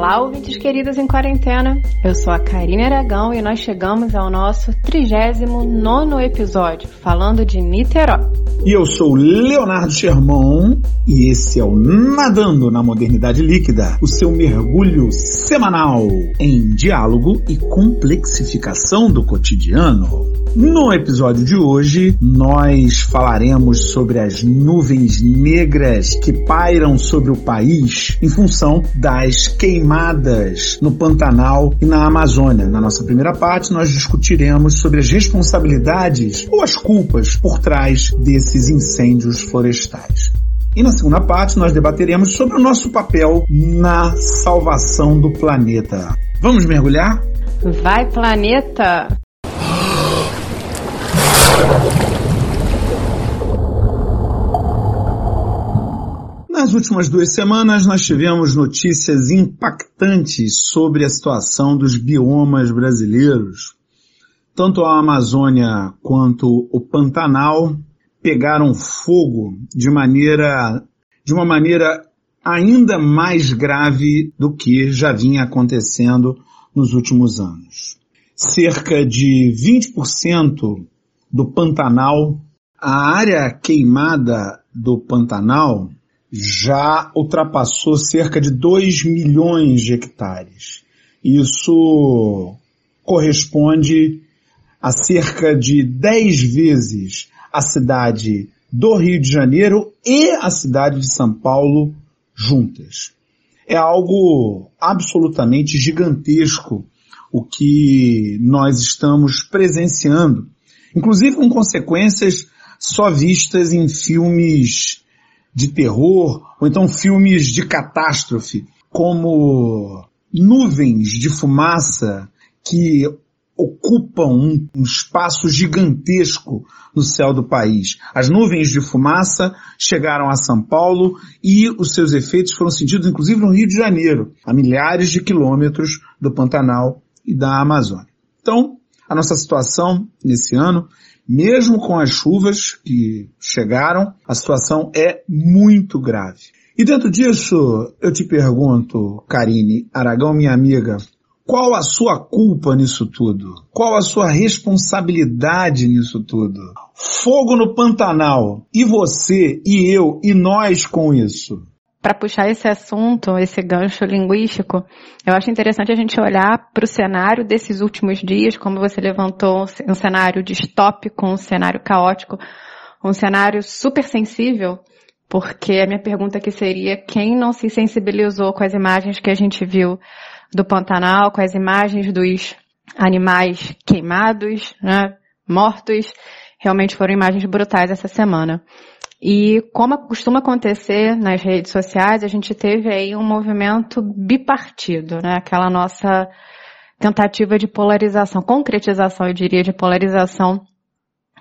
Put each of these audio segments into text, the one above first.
Olá, ouvintes queridos em quarentena. Eu sou a Karine Aragão e nós chegamos ao nosso 39 episódio, falando de Niterói. E eu sou Leonardo Sherman e esse é o Nadando na Modernidade Líquida, o seu mergulho semanal em diálogo e complexificação do cotidiano. No episódio de hoje, nós falaremos sobre as nuvens negras que pairam sobre o país em função das queimadas no Pantanal e na Amazônia. Na nossa primeira parte, nós discutiremos sobre as responsabilidades ou as culpas por trás desses incêndios florestais. E na segunda parte, nós debateremos sobre o nosso papel na salvação do planeta. Vamos mergulhar? Vai, planeta! Nas últimas duas semanas, nós tivemos notícias impactantes sobre a situação dos biomas brasileiros. Tanto a Amazônia quanto o Pantanal pegaram fogo de maneira, de uma maneira ainda mais grave do que já vinha acontecendo nos últimos anos. Cerca de 20% do Pantanal, a área queimada do Pantanal já ultrapassou cerca de 2 milhões de hectares. Isso corresponde a cerca de 10 vezes a cidade do Rio de Janeiro e a cidade de São Paulo juntas. É algo absolutamente gigantesco o que nós estamos presenciando, inclusive com consequências só vistas em filmes de terror, ou então filmes de catástrofe, como nuvens de fumaça que ocupam um, um, espaço gigantesco no céu do país. As nuvens de fumaça chegaram a São Paulo e os seus efeitos foram sentidos inclusive no Rio de Janeiro, a milhares de quilômetros do Pantanal e da Amazônia. Então, a nossa situação nesse ano mesmo com as chuvas que chegaram, a situação é muito grave. E dentro disso, eu te pergunto, Karine Aragão, minha amiga, qual a sua culpa nisso tudo? Qual a sua responsabilidade nisso tudo? Fogo no Pantanal. E você, e eu, e nós com isso? Para puxar esse assunto, esse gancho linguístico, eu acho interessante a gente olhar para o cenário desses últimos dias, como você levantou um cenário distópico, um cenário caótico, um cenário super sensível, porque a minha pergunta aqui seria quem não se sensibilizou com as imagens que a gente viu do Pantanal, com as imagens dos animais queimados, né, mortos, realmente foram imagens brutais essa semana. E como costuma acontecer nas redes sociais, a gente teve aí um movimento bipartido, né? Aquela nossa tentativa de polarização, concretização, eu diria, de polarização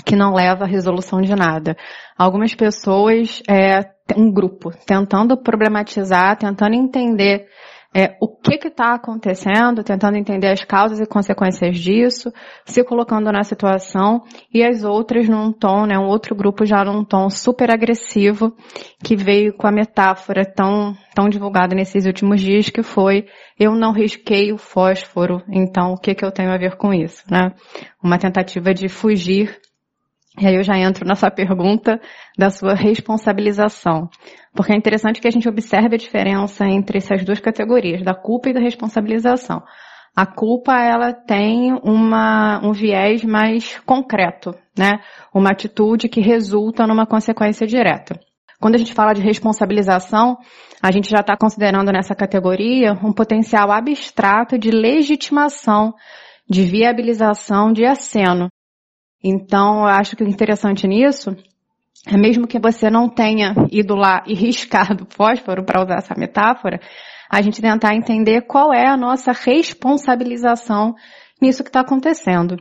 que não leva a resolução de nada. Algumas pessoas, é, um grupo, tentando problematizar, tentando entender é, o que está acontecendo, tentando entender as causas e consequências disso, se colocando na situação, e as outras num tom, né, um outro grupo já num tom super agressivo, que veio com a metáfora tão, tão divulgada nesses últimos dias, que foi, eu não risquei o fósforo, então o que, que eu tenho a ver com isso, né? Uma tentativa de fugir e aí eu já entro na sua pergunta da sua responsabilização. Porque é interessante que a gente observe a diferença entre essas duas categorias, da culpa e da responsabilização. A culpa, ela tem uma, um viés mais concreto, né? Uma atitude que resulta numa consequência direta. Quando a gente fala de responsabilização, a gente já está considerando nessa categoria um potencial abstrato de legitimação, de viabilização de aceno. Então, eu acho que o interessante nisso é mesmo que você não tenha ido lá e riscado fósforo, para usar essa metáfora, a gente tentar entender qual é a nossa responsabilização nisso que está acontecendo.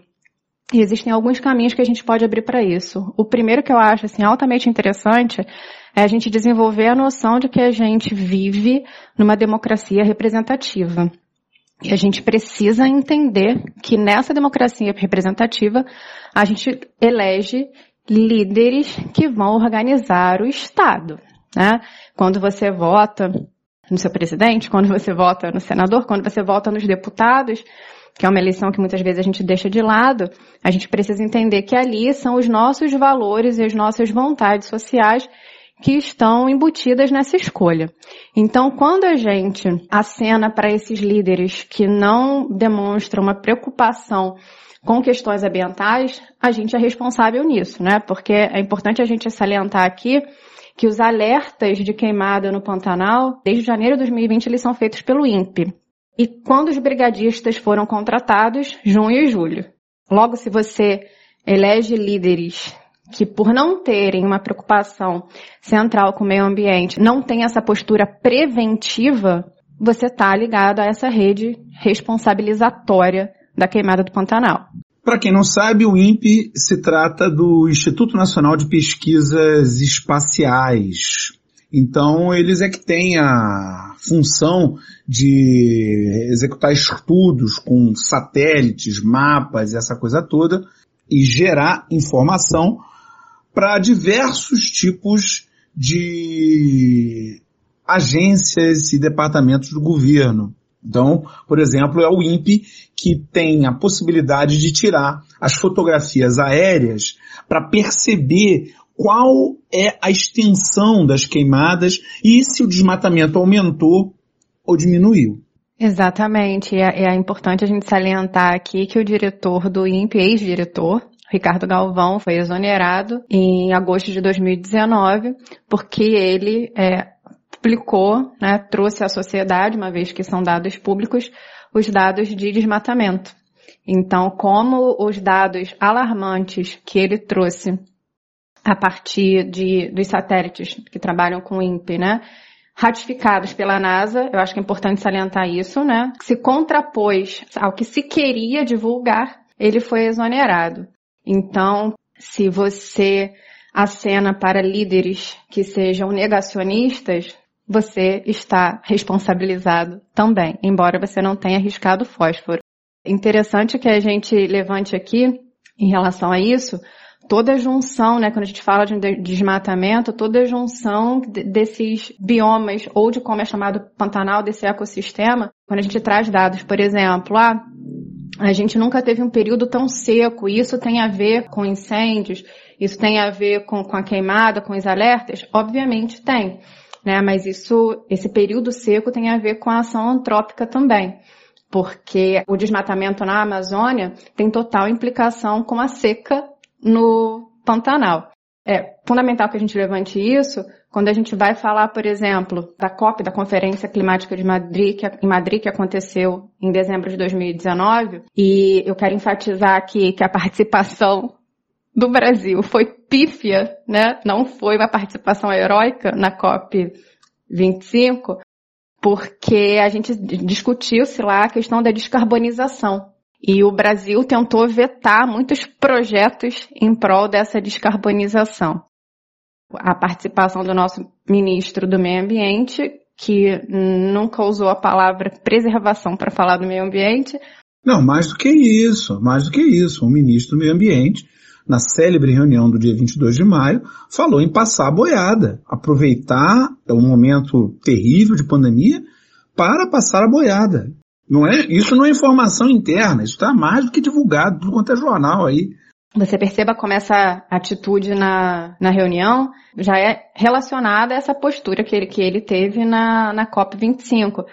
E existem alguns caminhos que a gente pode abrir para isso. O primeiro que eu acho assim altamente interessante é a gente desenvolver a noção de que a gente vive numa democracia representativa. E a gente precisa entender que nessa democracia representativa a gente elege líderes que vão organizar o Estado. Né? Quando você vota no seu presidente, quando você vota no senador, quando você vota nos deputados, que é uma eleição que muitas vezes a gente deixa de lado, a gente precisa entender que ali são os nossos valores e as nossas vontades sociais que estão embutidas nessa escolha. Então, quando a gente acena para esses líderes que não demonstram uma preocupação com questões ambientais, a gente é responsável nisso, né? Porque é importante a gente salientar aqui que os alertas de queimada no Pantanal, desde janeiro de 2020, eles são feitos pelo INPE. E quando os brigadistas foram contratados, junho e julho. Logo, se você elege líderes que por não terem uma preocupação central com o meio ambiente, não tem essa postura preventiva, você está ligado a essa rede responsabilizatória da queimada do Pantanal. Para quem não sabe, o INPE se trata do Instituto Nacional de Pesquisas Espaciais. Então, eles é que têm a função de executar estudos com satélites, mapas, essa coisa toda, e gerar informação para diversos tipos de agências e departamentos do governo. Então, por exemplo, é o INPE que tem a possibilidade de tirar as fotografias aéreas para perceber qual é a extensão das queimadas e se o desmatamento aumentou ou diminuiu. Exatamente. É, é importante a gente salientar aqui que o diretor do INPE, ex-diretor, Ricardo Galvão foi exonerado em agosto de 2019 porque ele é, publicou, né, trouxe à sociedade, uma vez que são dados públicos, os dados de desmatamento. Então, como os dados alarmantes que ele trouxe a partir de, dos satélites que trabalham com o INPE, né, ratificados pela NASA, eu acho que é importante salientar isso, né, se contrapôs ao que se queria divulgar, ele foi exonerado. Então, se você acena para líderes que sejam negacionistas, você está responsabilizado também, embora você não tenha arriscado fósforo. Interessante que a gente levante aqui, em relação a isso, toda junção, né, quando a gente fala de desmatamento, toda junção desses biomas, ou de como é chamado Pantanal, desse ecossistema, quando a gente traz dados, por exemplo, ah, a gente nunca teve um período tão seco, isso tem a ver com incêndios, isso tem a ver com, com a queimada, com os alertas? Obviamente tem, né? Mas isso, esse período seco tem a ver com a ação antrópica também, porque o desmatamento na Amazônia tem total implicação com a seca no Pantanal. É fundamental que a gente levante isso quando a gente vai falar, por exemplo, da COP, da Conferência Climática de Madrid, que, em Madrid, que aconteceu em dezembro de 2019, e eu quero enfatizar aqui que a participação do Brasil foi pífia, né? Não foi uma participação heróica na COP 25, porque a gente discutiu-se lá a questão da descarbonização. E o Brasil tentou vetar muitos projetos em prol dessa descarbonização. A participação do nosso ministro do Meio Ambiente, que nunca usou a palavra preservação para falar do meio ambiente. Não, mais do que isso, mais do que isso. O ministro do Meio Ambiente, na célebre reunião do dia 22 de maio, falou em passar a boiada, aproveitar o momento terrível de pandemia para passar a boiada. Não é, isso não é informação interna, isso está mais do que divulgado, tudo quanto é jornal aí. Você perceba como essa atitude na, na reunião já é relacionada a essa postura que ele, que ele teve na, na COP25,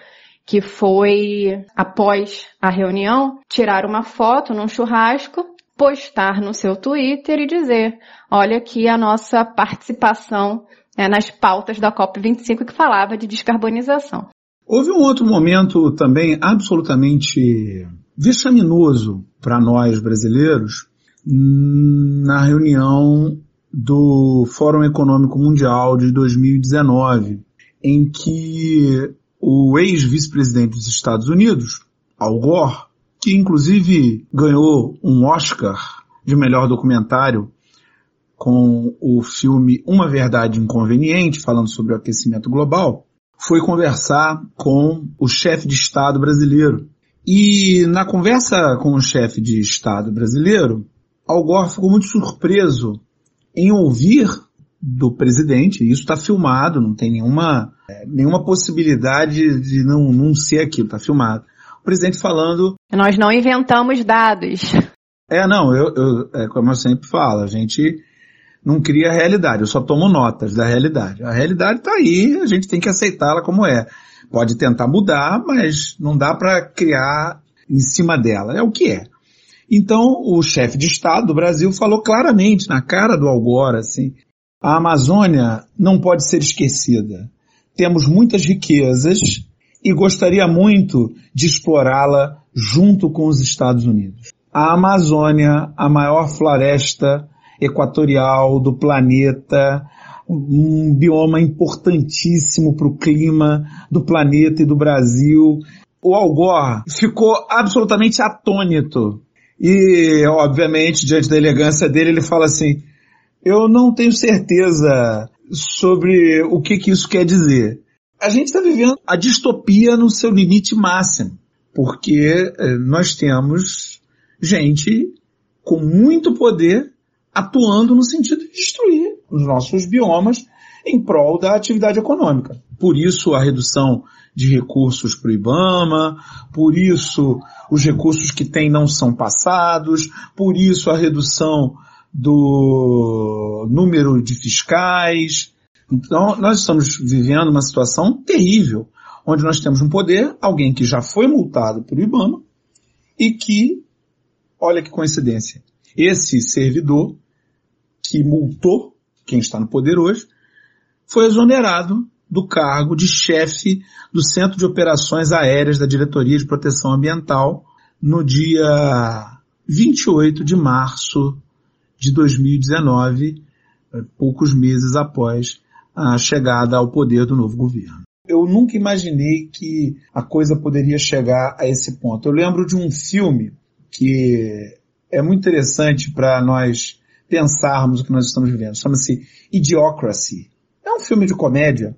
que foi, após a reunião, tirar uma foto num churrasco, postar no seu Twitter e dizer, olha aqui a nossa participação né, nas pautas da COP25 que falava de descarbonização. Houve um outro momento também absolutamente vexaminoso para nós brasileiros na reunião do Fórum Econômico Mundial de 2019, em que o ex-vice-presidente dos Estados Unidos, Al Gore, que inclusive ganhou um Oscar de melhor documentário com o filme Uma Verdade Inconveniente, falando sobre o aquecimento global, foi conversar com o chefe de Estado brasileiro. E na conversa com o chefe de Estado brasileiro, Al Gore ficou muito surpreso em ouvir do presidente, isso está filmado, não tem nenhuma, é, nenhuma possibilidade de não, não ser aquilo, está filmado. O presidente falando. Nós não inventamos dados. É, não, eu, eu é como eu sempre falo, a gente não cria realidade, eu só tomo notas da realidade. A realidade está aí, a gente tem que aceitá-la como é. Pode tentar mudar, mas não dá para criar em cima dela. É o que é. Então, o chefe de Estado do Brasil falou claramente, na cara do Algora, assim, a Amazônia não pode ser esquecida. Temos muitas riquezas e gostaria muito de explorá-la junto com os Estados Unidos. A Amazônia, a maior floresta equatorial do planeta, um bioma importantíssimo para o clima do planeta e do Brasil. O Algor ficou absolutamente atônito. E, obviamente, diante da elegância dele, ele fala assim, eu não tenho certeza sobre o que, que isso quer dizer. A gente está vivendo a distopia no seu limite máximo, porque eh, nós temos gente com muito poder atuando no sentido de destruir os nossos biomas em prol da atividade econômica. Por isso a redução de recursos para o IBAMA, por isso os recursos que tem não são passados, por isso a redução do número de fiscais. Então nós estamos vivendo uma situação terrível, onde nós temos um poder, alguém que já foi multado por IBAMA e que, olha que coincidência, esse servidor que multou quem está no poder hoje, foi exonerado do cargo de chefe do Centro de Operações Aéreas da Diretoria de Proteção Ambiental no dia 28 de março de 2019, eh, poucos meses após a chegada ao poder do novo governo. Eu nunca imaginei que a coisa poderia chegar a esse ponto. Eu lembro de um filme que é muito interessante para nós pensarmos o que nós estamos vivendo. Chama-se Idiocracy. É um filme de comédia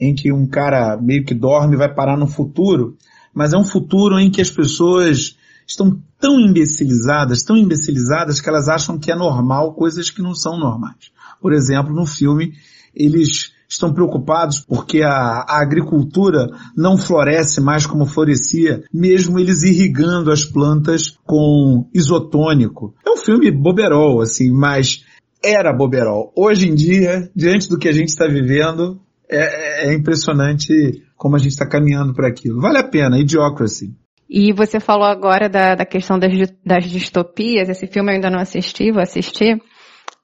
em que um cara meio que dorme e vai parar no futuro, mas é um futuro em que as pessoas estão tão imbecilizadas, tão imbecilizadas que elas acham que é normal coisas que não são normais. Por exemplo, no filme, eles estão preocupados porque a, a, agricultura não floresce mais como florescia, mesmo eles irrigando as plantas com isotônico. É um filme boberol, assim, mas era boberol. Hoje em dia, diante do que a gente está vivendo, é, é impressionante como a gente está caminhando para aquilo. Vale a pena, Idiocracy. E você falou agora da, da questão das, das distopias, esse filme eu ainda não assisti, vou assistir.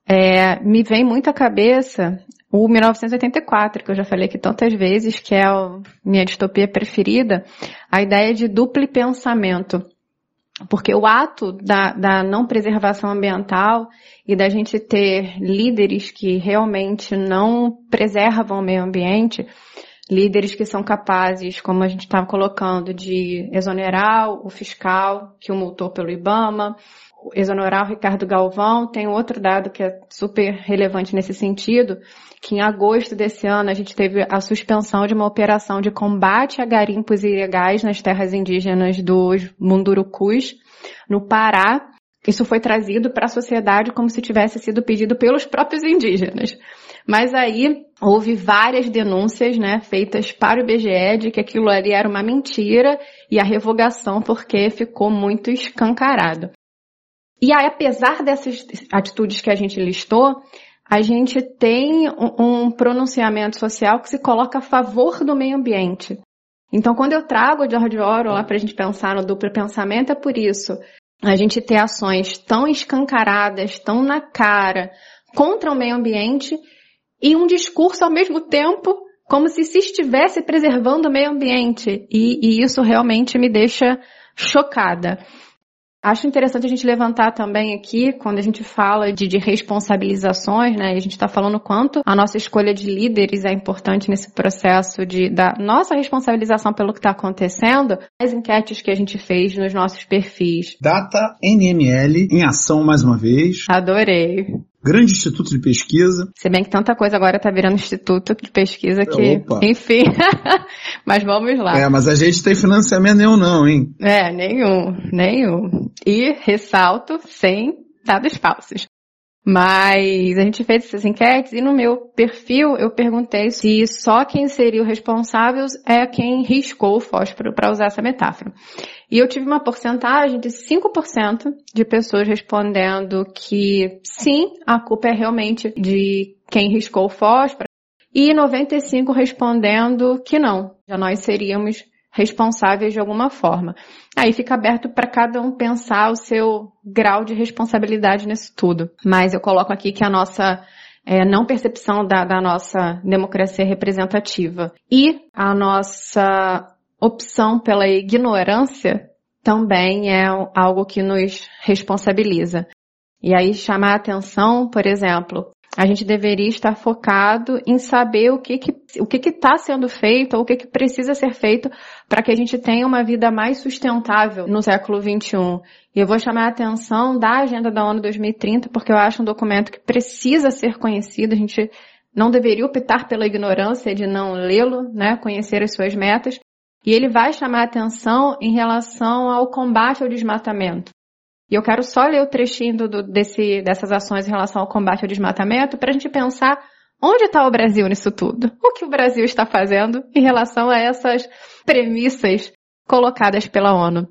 É, me vem muito à cabeça o 1984, que eu já falei aqui tantas vezes, que é a minha distopia preferida, a ideia de duplo pensamento. Porque o ato da, da não preservação ambiental e da gente ter líderes que realmente não preservam o meio ambiente, líderes que são capazes, como a gente estava colocando, de exonerar o fiscal que o multou pelo IBAMA, exonerar o Ricardo Galvão. Tem outro dado que é super relevante nesse sentido, que em agosto desse ano a gente teve a suspensão de uma operação de combate a garimpos ilegais nas terras indígenas dos Mundurucus, no Pará. Isso foi trazido para a sociedade como se tivesse sido pedido pelos próprios indígenas. Mas aí houve várias denúncias, né, feitas para o IBGE de que aquilo ali era uma mentira e a revogação porque ficou muito escancarado. E aí, apesar dessas atitudes que a gente listou, a gente tem um, pronunciamento social que se coloca a favor do meio ambiente. Então, quando eu trago o George Orwell lá para a gente pensar no duplo pensamento, é por isso. A gente ter ações tão escancaradas, tão na cara, contra o meio ambiente e um discurso ao mesmo tempo como se se estivesse preservando o meio ambiente. E, e isso realmente me deixa chocada. Acho interessante a gente levantar também aqui, quando a gente fala de, de responsabilizações, né? a gente está falando quanto a nossa escolha de líderes é importante nesse processo de, da nossa responsabilização pelo que está acontecendo, as enquetes que a gente fez nos nossos perfis. Data NML em ação mais uma vez. Adorei grande instituto de pesquisa. Se bem que tanta coisa agora está virando instituto de pesquisa que, Opa. enfim, mas vamos lá. É, mas a gente tem financiamento nenhum não, hein? É, nenhum, nenhum. E, ressalto, sem dados falsos. Mas a gente fez essas enquetes e no meu perfil eu perguntei se só quem seria o responsável é quem riscou o fósforo, para usar essa metáfora. E eu tive uma porcentagem de 5% de pessoas respondendo que sim, a culpa é realmente de quem riscou o fósforo e 95 respondendo que não, já nós seríamos responsáveis de alguma forma. Aí fica aberto para cada um pensar o seu grau de responsabilidade nisso tudo. Mas eu coloco aqui que a nossa é, não percepção da, da nossa democracia representativa e a nossa opção pela ignorância também é algo que nos responsabiliza. E aí chamar a atenção, por exemplo, a gente deveria estar focado em saber o que que, o que está sendo feito ou o que, que precisa ser feito para que a gente tenha uma vida mais sustentável no século XXI. E eu vou chamar a atenção da Agenda da ONU 2030 porque eu acho um documento que precisa ser conhecido. A gente não deveria optar pela ignorância de não lê-lo, né, conhecer as suas metas. E ele vai chamar a atenção em relação ao combate ao desmatamento. E eu quero só ler o trechinho do, desse, dessas ações em relação ao combate ao desmatamento para a gente pensar onde está o Brasil nisso tudo. O que o Brasil está fazendo em relação a essas premissas colocadas pela ONU.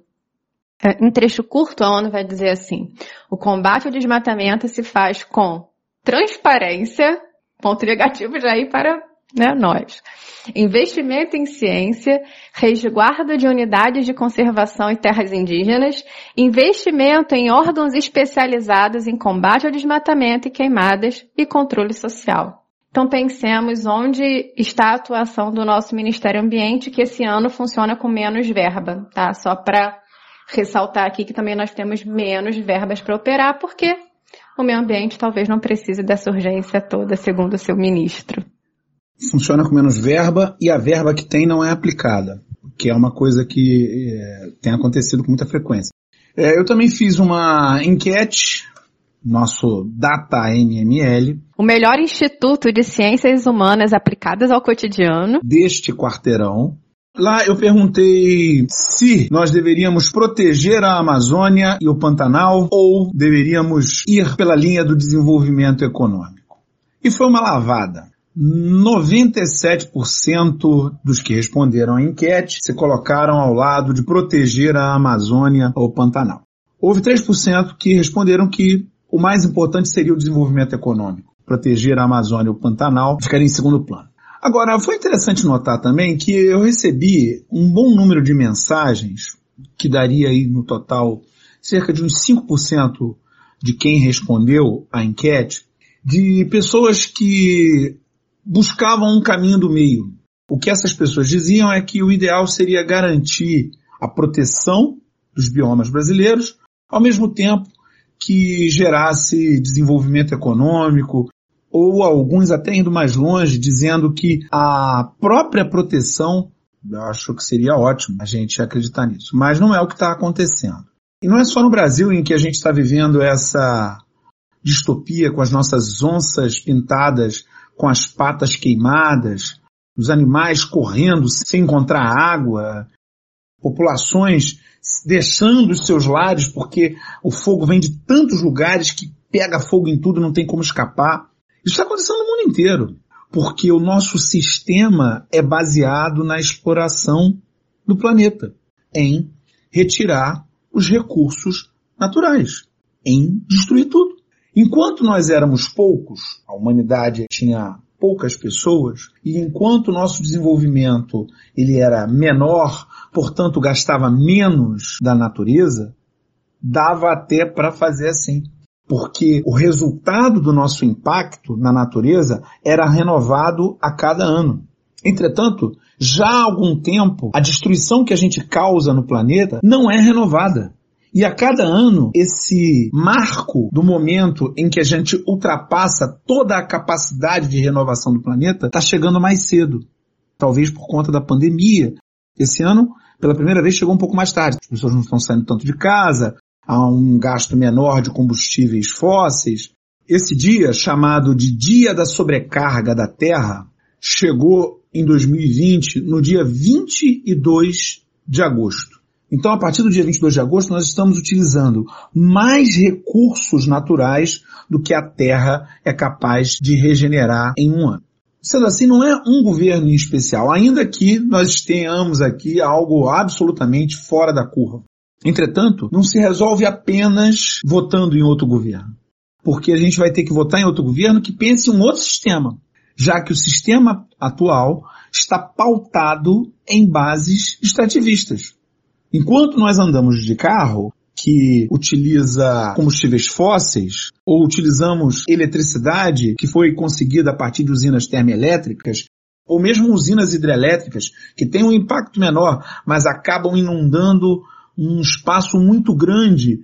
É, em trecho curto, a ONU vai dizer assim: o combate ao desmatamento se faz com transparência, ponto negativo já aí para né, nós. Investimento em ciência, resguardo de unidades de conservação e terras indígenas, investimento em órgãos especializados em combate ao desmatamento e queimadas e controle social. Então pensemos onde está a atuação do nosso Ministério Ambiente, que esse ano funciona com menos verba, tá? Só para ressaltar aqui que também nós temos menos verbas para operar, porque o meio ambiente talvez não precise dessa urgência toda, segundo o seu ministro funciona com menos verba e a verba que tem não é aplicada, que é uma coisa que é, tem acontecido com muita frequência. É, eu também fiz uma enquete, nosso Data NML. O melhor instituto de ciências humanas aplicadas ao cotidiano. Deste quarteirão. Lá eu perguntei se nós deveríamos proteger a Amazônia e o Pantanal ou deveríamos ir pela linha do desenvolvimento econômico. E foi uma lavada. 97% dos que responderam à enquete se colocaram ao lado de proteger a Amazônia ou Pantanal. Houve 3% que responderam que o mais importante seria o desenvolvimento econômico. Proteger a Amazônia ou Pantanal ficaria em segundo plano. Agora, foi interessante notar também que eu recebi um bom número de mensagens, que daria aí no total cerca de uns 5% de quem respondeu à enquete, de pessoas que buscavam um caminho do meio. O que essas pessoas diziam é que o ideal seria garantir a proteção dos biomas brasileiros, ao mesmo tempo que gerasse desenvolvimento econômico, ou alguns até indo mais longe, dizendo que a própria proteção, eu acho que seria ótimo a gente acreditar nisso, mas não é o que está acontecendo. E não é só no Brasil em que a gente está vivendo essa distopia com as nossas onças pintadas com as patas queimadas, os animais correndo sem encontrar água, populações deixando os seus lares porque o fogo vem de tantos lugares que pega fogo em tudo, não tem como escapar. Isso está acontecendo no mundo inteiro, porque o nosso sistema é baseado na exploração do planeta, em retirar os recursos naturais, em destruir tudo. Enquanto nós éramos poucos, a humanidade tinha poucas pessoas, e enquanto o nosso desenvolvimento ele era menor, portanto gastava menos da natureza, dava até para fazer assim. Porque o resultado do nosso impacto na natureza era renovado a cada ano. Entretanto, já há algum tempo, a destruição que a gente causa no planeta não é renovada. E a cada ano, esse marco do momento em que a gente ultrapassa toda a capacidade de renovação do planeta está chegando mais cedo. Talvez por conta da pandemia. Esse ano, pela primeira vez, chegou um pouco mais tarde. As pessoas não estão saindo tanto de casa, há um gasto menor de combustíveis fósseis. Esse dia, chamado de Dia da Sobrecarga da Terra, chegou em 2020 no dia 22 de agosto. Então, a partir do dia 22 de agosto, nós estamos utilizando mais recursos naturais do que a Terra é capaz de regenerar em um ano. Sendo assim, não é um governo em especial, ainda que nós tenhamos aqui algo absolutamente fora da curva. Entretanto, não se resolve apenas votando em outro governo. Porque a gente vai ter que votar em outro governo que pense em um outro sistema, já que o sistema atual está pautado em bases extrativistas. Enquanto nós andamos de carro, que utiliza combustíveis fósseis, ou utilizamos eletricidade que foi conseguida a partir de usinas termoelétricas, ou mesmo usinas hidrelétricas, que têm um impacto menor, mas acabam inundando um espaço muito grande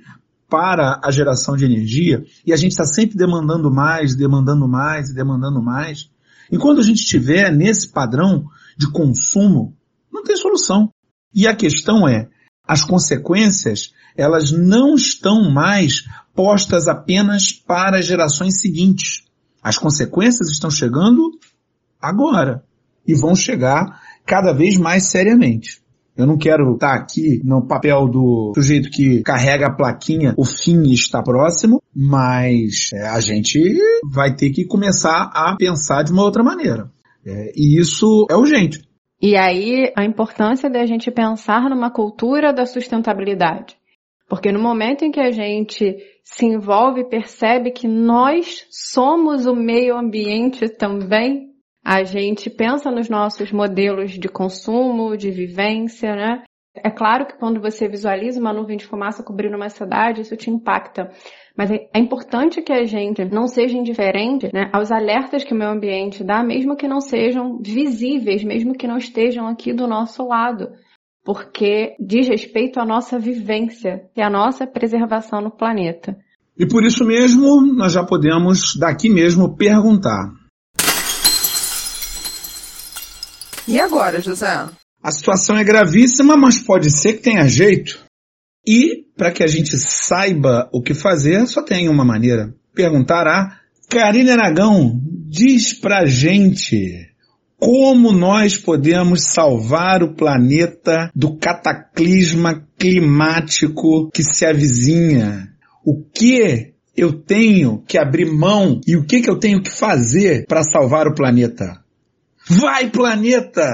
para a geração de energia, e a gente está sempre demandando mais, demandando mais e demandando mais. Enquanto a gente estiver nesse padrão de consumo, não tem solução. E a questão é, as consequências, elas não estão mais postas apenas para as gerações seguintes. As consequências estão chegando agora e vão chegar cada vez mais seriamente. Eu não quero estar aqui no papel do sujeito que carrega a plaquinha, o fim está próximo, mas é, a gente vai ter que começar a pensar de uma outra maneira. É, e isso é urgente. E aí a importância da gente pensar numa cultura da sustentabilidade. Porque no momento em que a gente se envolve e percebe que nós somos o meio ambiente também, a gente pensa nos nossos modelos de consumo, de vivência, né? É claro que quando você visualiza uma nuvem de fumaça cobrindo uma cidade, isso te impacta. Mas é, é importante que a gente não seja indiferente né, aos alertas que o meio ambiente dá, mesmo que não sejam visíveis, mesmo que não estejam aqui do nosso lado. Porque diz respeito à nossa vivência e à nossa preservação no planeta. E por isso mesmo, nós já podemos daqui mesmo perguntar. E agora, José? A situação é gravíssima, mas pode ser que tenha jeito. E, para que a gente saiba o que fazer, só tem uma maneira. Perguntar a Karine Aragão. Diz pra gente como nós podemos salvar o planeta do cataclisma climático que se avizinha. O que eu tenho que abrir mão e o que, que eu tenho que fazer para salvar o planeta? Vai planeta!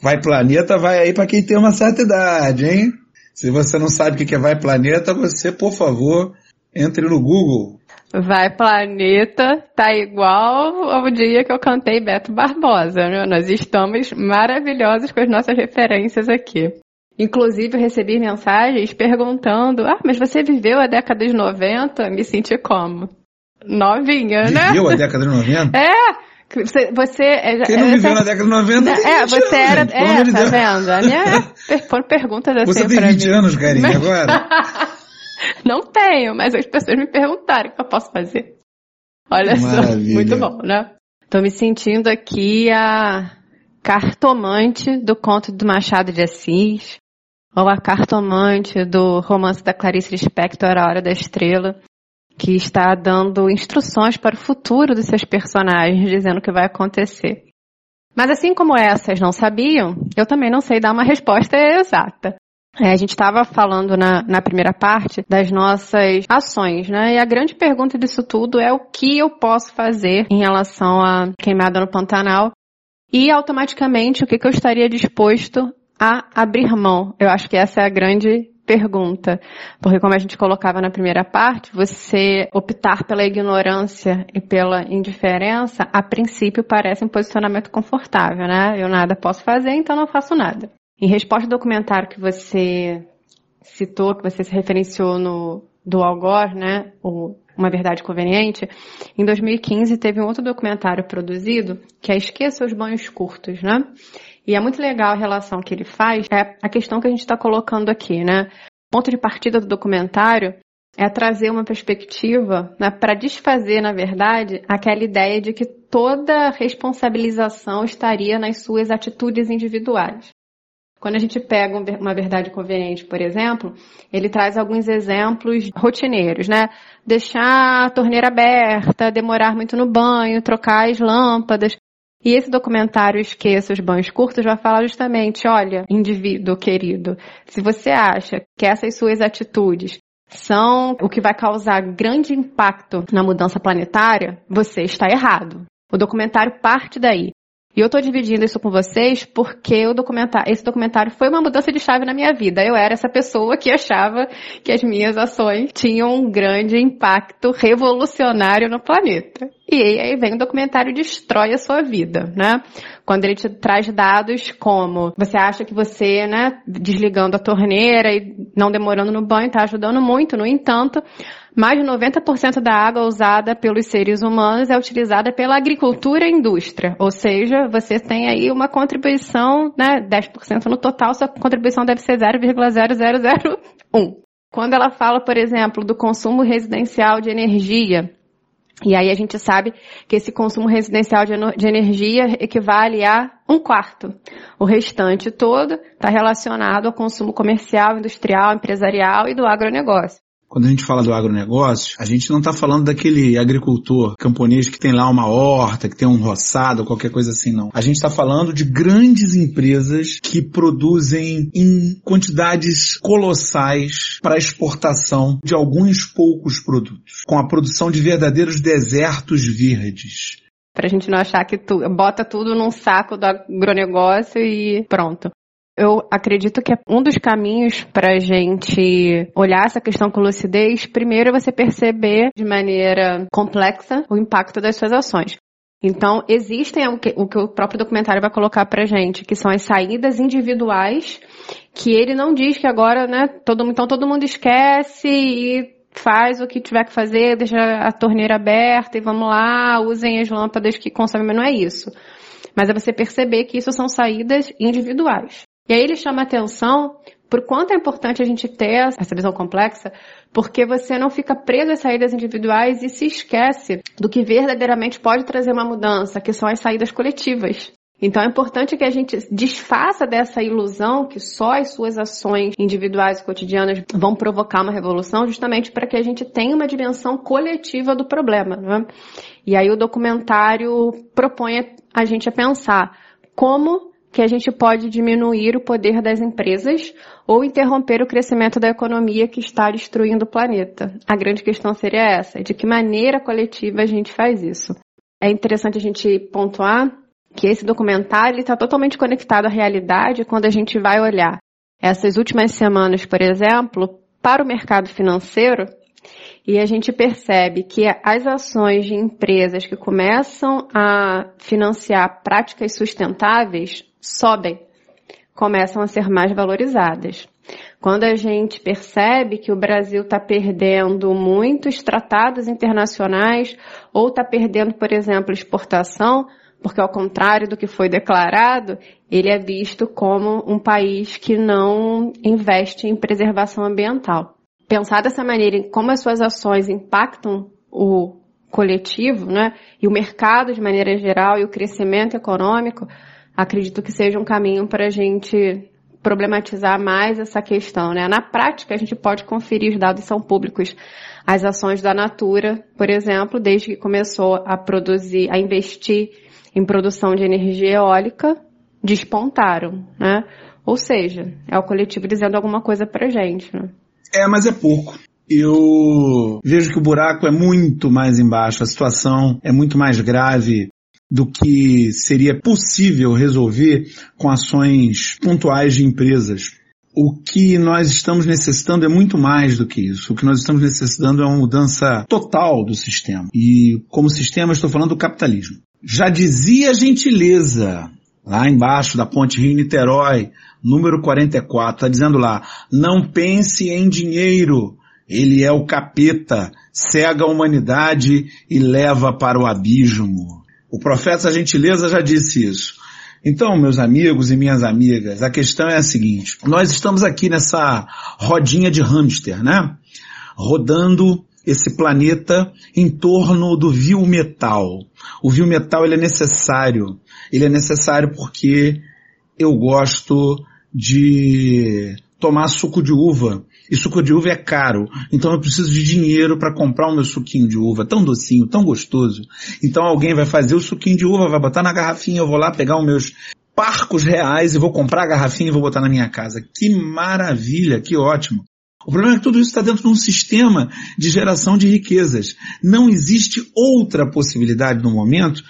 Vai planeta, vai aí para quem tem uma certa idade, hein? Se você não sabe o que é Vai Planeta, você, por favor, entre no Google. Vai Planeta tá igual ao dia que eu cantei Beto Barbosa, né? Nós estamos maravilhosos com as nossas referências aqui. Inclusive, eu recebi mensagens perguntando: Ah, mas você viveu a década de 90? Me senti como? Novinha, né? Viveu a década de 90? É! Você, você é, Quem não é, viveu na década de 90 É, você era. Gente, é, tá vendo? A minha é, foram perguntas assim. Você tem 20 mim. anos, carinha, agora? não tenho, mas as pessoas me perguntaram o que eu posso fazer. Olha Maravilha. só, muito bom, né? Tô me sentindo aqui a cartomante do conto do Machado de Assis, ou a cartomante do romance da Clarice Lispector, A Hora da Estrela que está dando instruções para o futuro dos seus personagens, dizendo o que vai acontecer. Mas assim como essas não sabiam, eu também não sei dar uma resposta exata. É, a gente estava falando na, na, primeira parte das nossas ações, né? E a grande pergunta disso tudo é o que eu posso fazer em relação à queimada no Pantanal e automaticamente o que, que eu estaria disposto a abrir mão. Eu acho que essa é a grande pergunta. Porque como a gente colocava na primeira parte, você optar pela ignorância e pela indiferença, a princípio parece um posicionamento confortável, né? Eu nada posso fazer, então não faço nada. Em resposta ao documentário que você citou, que você se referenciou no do Al Gore, né? O uma Verdade Conveniente, em 2015 teve um outro documentário produzido que é Esqueça os Banhos Curtos, né? E é muito legal a relação que ele faz, é a questão que a gente está colocando aqui, né? O ponto de partida do documentário é trazer uma perspectiva né, para desfazer, na verdade, aquela ideia de que toda responsabilização estaria nas suas atitudes individuais. Quando a gente pega uma verdade conveniente, por exemplo, ele traz alguns exemplos rotineiros, né? Deixar a torneira aberta, demorar muito no banho, trocar as lâmpadas. E esse documentário Esqueça os Banhos Curtos vai falar justamente, olha, indivíduo querido, se você acha que essas suas atitudes são o que vai causar grande impacto na mudança planetária, você está errado. O documentário parte daí. E eu estou dividindo isso com vocês porque documentário, esse documentário foi uma mudança de chave na minha vida. Eu era essa pessoa que achava que as minhas ações tinham um grande impacto revolucionário no planeta. E aí vem o documentário destrói a sua vida, né? Quando ele te traz dados como você acha que você, né, desligando a torneira e não demorando no banho está ajudando muito, no entanto, mais de 90% da água usada pelos seres humanos é utilizada pela agricultura e indústria. Ou seja, você tem aí uma contribuição, né, 10% no total, sua contribuição deve ser 0,0001. Quando ela fala, por exemplo, do consumo residencial de energia, e aí a gente sabe que esse consumo residencial de, energia equivale a um quarto. O restante todo está relacionado ao consumo comercial, industrial, empresarial e do agronegócio. Quando a gente fala do agronegócio, a gente não está falando daquele agricultor camponês que tem lá uma horta, que tem um roçado, qualquer coisa assim, não. A gente está falando de grandes empresas que produzem em quantidades colossais para exportação de alguns poucos produtos, com a produção de verdadeiros desertos verdes. Para a gente não achar que tu bota tudo num saco do agronegócio e pronto. Eu acredito que um dos caminhos para a gente olhar essa questão com lucidez, primeiro é você perceber de maneira complexa o impacto das suas ações. Então, existem o que, o que o próprio documentário vai colocar pra gente, que são as saídas individuais, que ele não diz que agora, né, todo, então todo mundo esquece e faz o que tiver que fazer, deixa a torneira aberta e vamos lá, usem as lâmpadas que consomem, mas não é isso. Mas é você perceber que isso são saídas individuais. E aí ele chama atenção por quanto é importante a gente ter essa visão complexa, porque você não fica preso às saídas individuais e se esquece do que verdadeiramente pode trazer uma mudança, que são as saídas coletivas. Então é importante que a gente desfaça dessa ilusão que só as suas ações individuais e cotidianas vão provocar uma revolução, justamente para que a gente tenha uma dimensão coletiva do problema. Né? E aí o documentário propõe a gente a pensar como que a gente pode diminuir o poder das empresas ou interromper o crescimento da economia que está destruindo o planeta. A grande questão seria essa: de que maneira coletiva a gente faz isso? É interessante a gente pontuar que esse documentário está totalmente conectado à realidade quando a gente vai olhar essas últimas semanas, por exemplo, para o mercado financeiro e a gente percebe que as ações de empresas que começam a financiar práticas sustentáveis sobem, começam a ser mais valorizadas. Quando a gente percebe que o Brasil está perdendo muitos tratados internacionais ou está perdendo, por exemplo, exportação, porque ao contrário do que foi declarado, ele é visto como um país que não investe em preservação ambiental. Pensar dessa maneira em como as suas ações impactam o coletivo, né, e o mercado de maneira geral e o crescimento econômico, acredito que seja um caminho para a gente problematizar mais essa questão. Né? Na prática, a gente pode conferir, os dados são públicos, as ações da Natura, por exemplo, desde que começou a produzir, a investir em produção de energia eólica, despontaram, né? Ou seja, é o coletivo dizendo alguma coisa pra gente, né? É, mas é pouco. Eu vejo que o buraco é muito mais embaixo, a situação é muito mais grave do que seria possível resolver com ações pontuais de empresas. O que nós estamos necessitando é muito mais do que isso. O que nós estamos necessitando é uma mudança total do sistema. E como sistema estou falando do capitalismo. Já dizia a gentileza, lá embaixo da ponte Rio-Niterói, número 44, está dizendo lá, não pense em dinheiro, ele é o capeta, cega a humanidade e leva para o abismo. O profeta Gentileza já disse isso. Então, meus amigos e minhas amigas, a questão é a seguinte. Nós estamos aqui nessa rodinha de hamster, né? Rodando esse planeta em torno do vil metal. O vil metal ele é necessário. Ele é necessário porque eu gosto de tomar suco de uva. E suco de uva é caro. Então eu preciso de dinheiro para comprar o meu suquinho de uva, tão docinho, tão gostoso. Então alguém vai fazer o suquinho de uva, vai botar na garrafinha, eu vou lá pegar os meus parcos reais e vou comprar a garrafinha e vou botar na minha casa. Que maravilha, que ótimo. O problema é que tudo isso está dentro de um sistema de geração de riquezas. Não existe outra possibilidade no momento.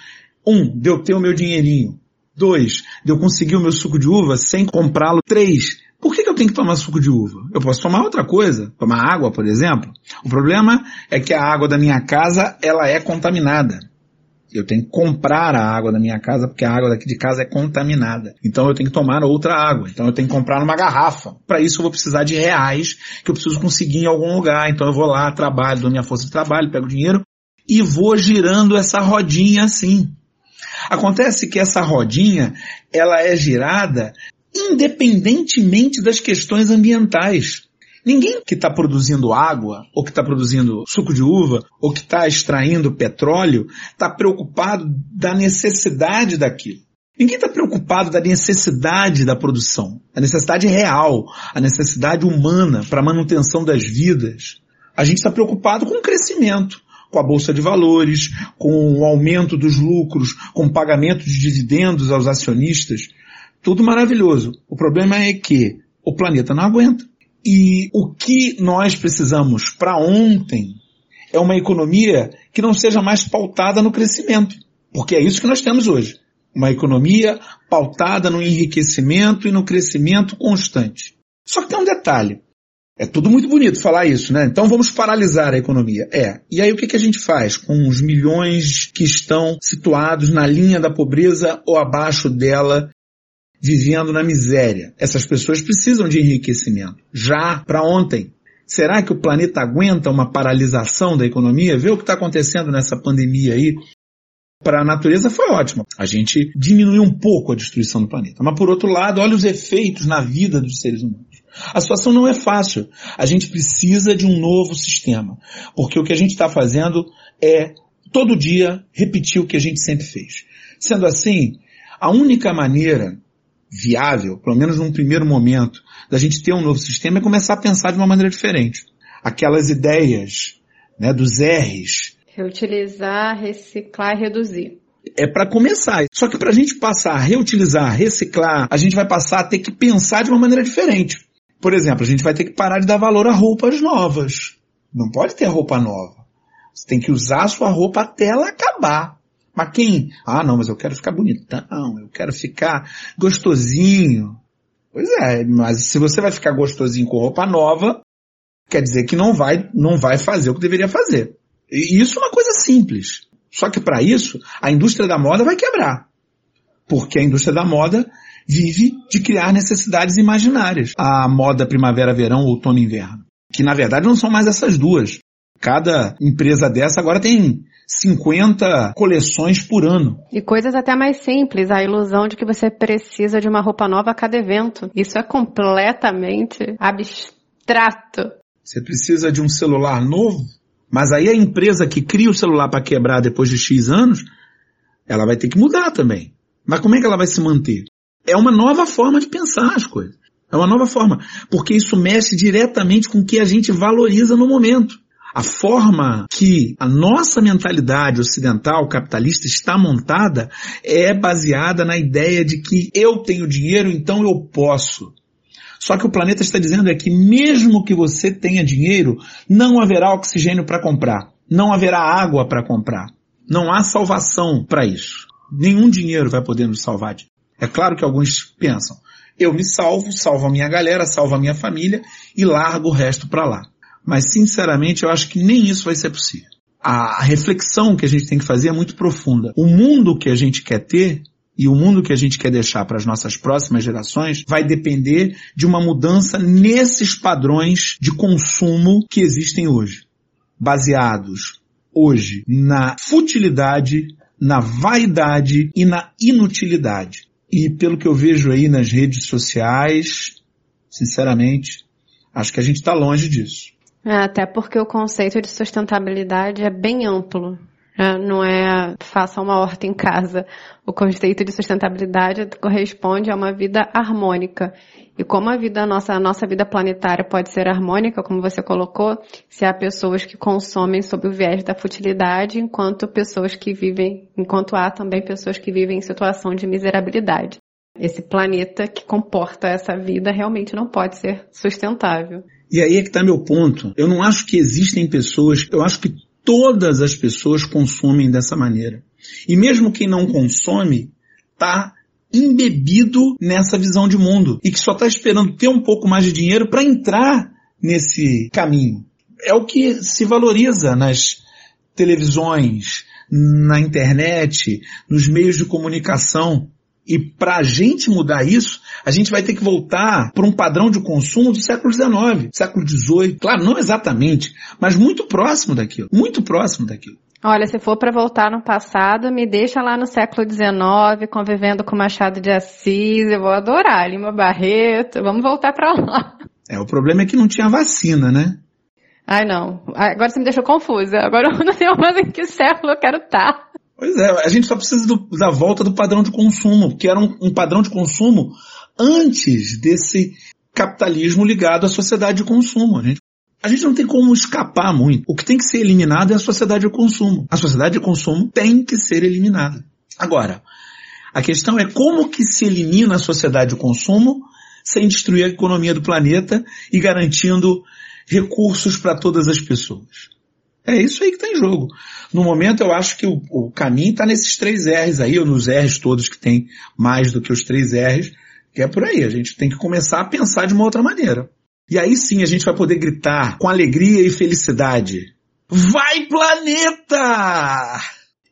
Um, de eu ter o meu dinheirinho. Dois, de eu conseguir o meu suco de uva sem comprá-lo. Três, por que, que, eu tenho que tomar suco de uva? Eu posso tomar outra coisa, tomar água, por exemplo. O problema é que a água da minha casa, ela é contaminada. Eu tenho que comprar a água da minha casa porque a água daqui de casa é contaminada. Então eu tenho que tomar outra água. Então eu tenho que comprar numa garrafa. Para isso eu vou precisar de reais que eu preciso conseguir em algum lugar. Então eu vou lá, trabalho, dou minha força de trabalho, pego dinheiro e vou girando essa rodinha assim. Acontece que essa rodinha, ela é girada independentemente das questões ambientais. Ninguém que está produzindo água, ou que está produzindo suco de uva, ou que está extraindo petróleo, está preocupado da necessidade daquilo. Ninguém está preocupado da necessidade da produção, a necessidade real, a necessidade humana para a manutenção das vidas. A gente está preocupado com o crescimento, com a bolsa de valores, com o aumento dos lucros, com o pagamento de dividendos aos acionistas. Tudo maravilhoso. O problema é que o planeta não aguenta. E o que nós precisamos para ontem é uma economia que não seja mais pautada no crescimento. Porque é isso que nós temos hoje. Uma economia pautada no enriquecimento e no crescimento constante. Só que tem um detalhe. É tudo muito bonito falar isso, né? Então vamos paralisar a economia. É. E aí o que, que a gente faz com os milhões que estão situados na linha da pobreza ou abaixo dela vivendo na miséria. Essas pessoas precisam de enriquecimento. Já para ontem. Será que o planeta aguenta uma paralisação da economia? Vê o que está acontecendo nessa pandemia aí. Para a natureza foi ótimo. A gente diminuiu um pouco a destruição do planeta. Mas por outro lado, olha os efeitos na vida dos seres humanos. A situação não é fácil. A gente precisa de um novo sistema. Porque o que a gente está fazendo é todo dia repetir o que a gente sempre fez. Sendo assim, a única maneira viável, pelo menos num primeiro momento, da gente ter um novo sistema é começar a pensar de uma maneira diferente. Aquelas ideias, né, dos R's. Reutilizar, reciclar e reduzir. É para começar. Só que para a gente passar a reutilizar, reciclar, a gente vai passar a ter que pensar de uma maneira diferente. Por exemplo, a gente vai ter que parar de dar valor a roupas novas. Não pode ter roupa nova. Você tem que usar a sua roupa até ela acabar. Mas quem? Ah, não, mas eu quero ficar bonitão, eu quero ficar gostosinho. Pois é, mas se você vai ficar gostosinho com roupa nova, quer dizer que não vai, não vai fazer o que deveria fazer. E isso é uma coisa simples. Só que para isso, a indústria da moda vai quebrar. Porque a indústria da moda vive de criar necessidades imaginárias. A moda primavera-verão, outono-inverno. Que na verdade não são mais essas duas. Cada empresa dessa agora tem 50 coleções por ano. E coisas até mais simples, a ilusão de que você precisa de uma roupa nova a cada evento. Isso é completamente abstrato. Você precisa de um celular novo, mas aí a empresa que cria o celular para quebrar depois de X anos, ela vai ter que mudar também. Mas como é que ela vai se manter? É uma nova forma de pensar as coisas. É uma nova forma. Porque isso mexe diretamente com o que a gente valoriza no momento. A forma que a nossa mentalidade ocidental capitalista está montada é baseada na ideia de que eu tenho dinheiro, então eu posso. Só que o planeta está dizendo é que mesmo que você tenha dinheiro, não haverá oxigênio para comprar, não haverá água para comprar. Não há salvação para isso. Nenhum dinheiro vai poder nos salvar. É claro que alguns pensam, eu me salvo, salvo a minha galera, salvo a minha família e largo o resto para lá. Mas sinceramente eu acho que nem isso vai ser possível. A reflexão que a gente tem que fazer é muito profunda. O mundo que a gente quer ter e o mundo que a gente quer deixar para as nossas próximas gerações vai depender de uma mudança nesses padrões de consumo que existem hoje, baseados hoje na futilidade, na vaidade e na inutilidade. E pelo que eu vejo aí nas redes sociais, sinceramente, acho que a gente está longe disso. É, até porque o conceito de sustentabilidade é bem amplo. É, não é faça uma horta em casa. O conceito de sustentabilidade corresponde a uma vida harmônica. E como a vida nossa, a nossa vida planetária pode ser harmônica, como você colocou, se há pessoas que consomem sob o viés da futilidade, enquanto pessoas que vivem, enquanto há também pessoas que vivem em situação de miserabilidade. Esse planeta que comporta essa vida realmente não pode ser sustentável. E aí é que está meu ponto. Eu não acho que existem pessoas, eu acho que todas as pessoas consomem dessa maneira. E mesmo quem não consome, está embebido nessa visão de mundo e que só está esperando ter um pouco mais de dinheiro para entrar nesse caminho. É o que se valoriza nas televisões, na internet, nos meios de comunicação. E para a gente mudar isso, a gente vai ter que voltar para um padrão de consumo do século XIX, século XVIII. Claro, não exatamente, mas muito próximo daquilo. Muito próximo daquilo. Olha, se for para voltar no passado, me deixa lá no século XIX, convivendo com Machado de Assis, eu vou adorar, Lima Barreto, vamos voltar para lá. É, o problema é que não tinha vacina, né? Ai, não. Agora você me deixou confusa. Agora eu não sei mais em que século eu quero estar. Pois é, a gente só precisa do, da volta do padrão de consumo, que era um, um padrão de consumo antes desse capitalismo ligado à sociedade de consumo. A gente, a gente não tem como escapar muito. O que tem que ser eliminado é a sociedade de consumo. A sociedade de consumo tem que ser eliminada. Agora, a questão é como que se elimina a sociedade de consumo sem destruir a economia do planeta e garantindo recursos para todas as pessoas. É isso aí que está em jogo. No momento eu acho que o, o caminho está nesses três R's aí, ou nos R's todos que tem mais do que os três R's, que é por aí. A gente tem que começar a pensar de uma outra maneira. E aí sim a gente vai poder gritar com alegria e felicidade. Vai planeta!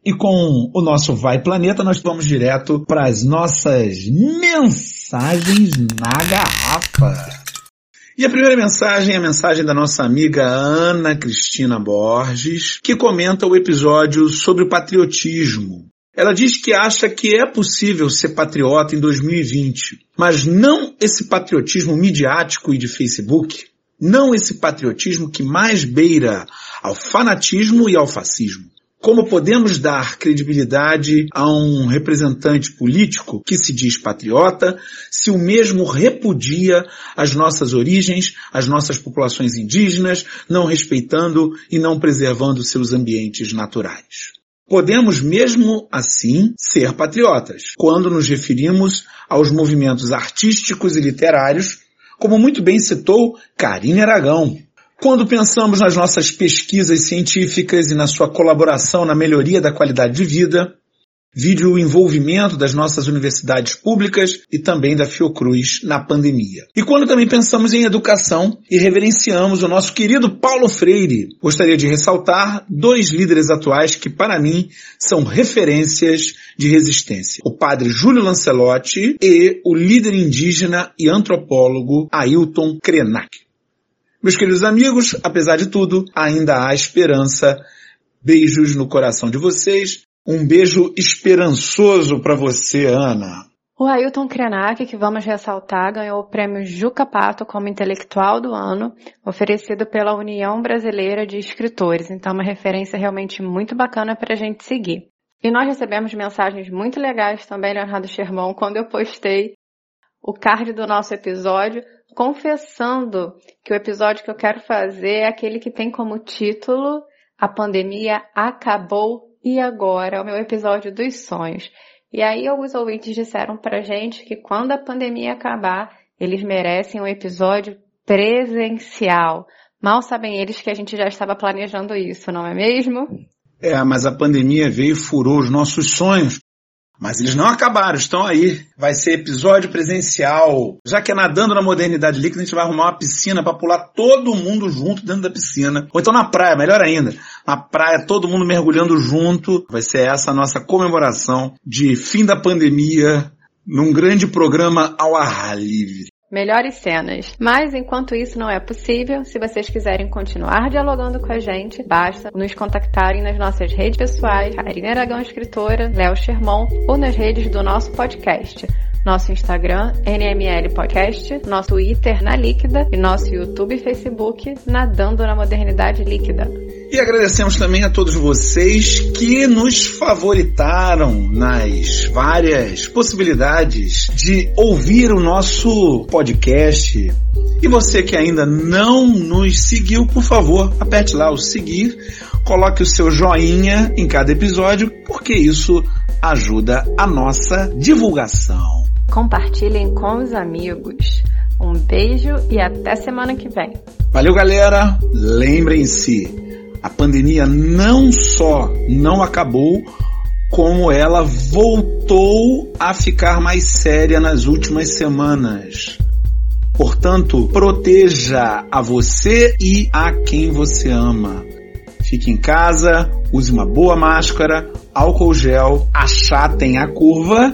E com o nosso Vai Planeta nós vamos direto para as nossas mensagens na garrafa. E a primeira mensagem é a mensagem da nossa amiga Ana Cristina Borges, que comenta o episódio sobre o patriotismo. Ela diz que acha que é possível ser patriota em 2020, mas não esse patriotismo midiático e de Facebook, não esse patriotismo que mais beira ao fanatismo e ao fascismo. Como podemos dar credibilidade a um representante político que se diz patriota se o mesmo repudia as nossas origens, as nossas populações indígenas, não respeitando e não preservando seus ambientes naturais? Podemos mesmo assim ser patriotas quando nos referimos aos movimentos artísticos e literários, como muito bem citou Karine Aragão, quando pensamos nas nossas pesquisas científicas e na sua colaboração na melhoria da qualidade de vida, vide o envolvimento das nossas universidades públicas e também da Fiocruz na pandemia. E quando também pensamos em educação e reverenciamos o nosso querido Paulo Freire, gostaria de ressaltar dois líderes atuais que para mim são referências de resistência. O padre Júlio Lancelotti e o líder indígena e antropólogo Ailton Krenak. Meus queridos amigos, apesar de tudo, ainda há esperança. Beijos no coração de vocês. Um beijo esperançoso para você, Ana. O Ailton Krenak, que vamos ressaltar, ganhou o prêmio Juca Pato como intelectual do ano, oferecido pela União Brasileira de Escritores. Então, uma referência realmente muito bacana para a gente seguir. E nós recebemos mensagens muito legais também, Leonardo Sherman, quando eu postei o card do nosso episódio confessando que o episódio que eu quero fazer é aquele que tem como título A Pandemia Acabou e Agora, o meu episódio dos sonhos. E aí alguns ouvintes disseram pra gente que quando a pandemia acabar, eles merecem um episódio presencial. Mal sabem eles que a gente já estava planejando isso, não é mesmo? É, mas a pandemia veio e furou os nossos sonhos. Mas eles não acabaram, estão aí. Vai ser episódio presencial. Já que é nadando na modernidade líquida, a gente vai arrumar uma piscina para pular todo mundo junto dentro da piscina. Ou então na praia, melhor ainda. Na praia, todo mundo mergulhando junto. Vai ser essa a nossa comemoração de fim da pandemia num grande programa ao ar livre melhores cenas. Mas enquanto isso não é possível, se vocês quiserem continuar dialogando com a gente, basta nos contactarem nas nossas redes pessoais, Karine Aragão Escritora, Léo Sherman, ou nas redes do nosso podcast nosso Instagram, NML Podcast, nosso Twitter na Líquida e nosso YouTube e Facebook Nadando na Modernidade Líquida. E agradecemos também a todos vocês que nos favoritaram nas várias possibilidades de ouvir o nosso podcast. E você que ainda não nos seguiu, por favor, aperte lá o seguir, coloque o seu joinha em cada episódio, porque isso ajuda a nossa divulgação. Compartilhem com os amigos. Um beijo e até semana que vem. Valeu, galera! Lembrem-se, a pandemia não só não acabou, como ela voltou a ficar mais séria nas últimas semanas. Portanto, proteja a você e a quem você ama. Fique em casa, use uma boa máscara, álcool gel, achatem a curva